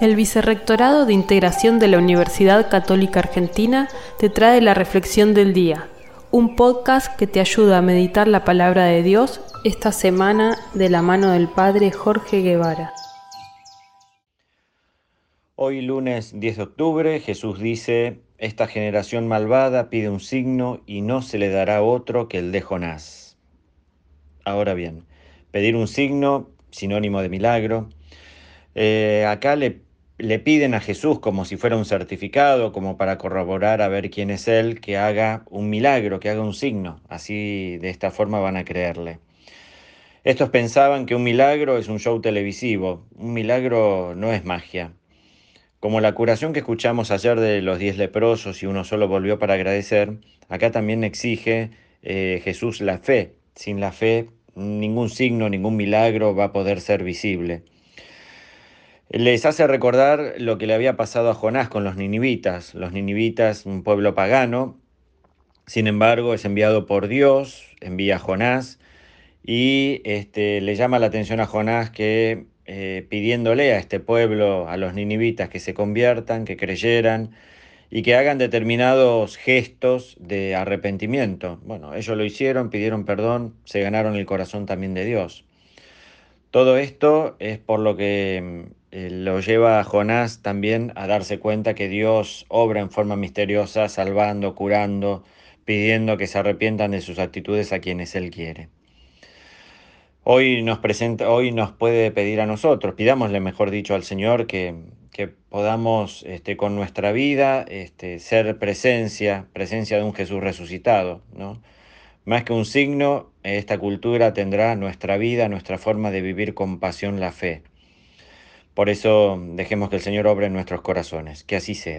El Vicerrectorado de Integración de la Universidad Católica Argentina te trae la Reflexión del Día, un podcast que te ayuda a meditar la palabra de Dios esta semana de la mano del Padre Jorge Guevara. Hoy lunes 10 de octubre Jesús dice, esta generación malvada pide un signo y no se le dará otro que el de Jonás. Ahora bien, pedir un signo, sinónimo de milagro, eh, acá le le piden a Jesús como si fuera un certificado, como para corroborar a ver quién es Él, que haga un milagro, que haga un signo. Así de esta forma van a creerle. Estos pensaban que un milagro es un show televisivo, un milagro no es magia. Como la curación que escuchamos ayer de los diez leprosos y uno solo volvió para agradecer, acá también exige eh, Jesús la fe. Sin la fe, ningún signo, ningún milagro va a poder ser visible les hace recordar lo que le había pasado a Jonás con los ninivitas. Los ninivitas, un pueblo pagano, sin embargo, es enviado por Dios, envía a Jonás y este, le llama la atención a Jonás que eh, pidiéndole a este pueblo, a los ninivitas, que se conviertan, que creyeran y que hagan determinados gestos de arrepentimiento. Bueno, ellos lo hicieron, pidieron perdón, se ganaron el corazón también de Dios. Todo esto es por lo que eh, lo lleva a Jonás también a darse cuenta que Dios obra en forma misteriosa, salvando, curando, pidiendo que se arrepientan de sus actitudes a quienes Él quiere. Hoy nos, presenta, hoy nos puede pedir a nosotros, pidámosle, mejor dicho, al Señor que, que podamos este, con nuestra vida este, ser presencia, presencia de un Jesús resucitado. ¿no? Más que un signo, esta cultura tendrá nuestra vida, nuestra forma de vivir con pasión la fe. Por eso dejemos que el Señor obre en nuestros corazones, que así sea.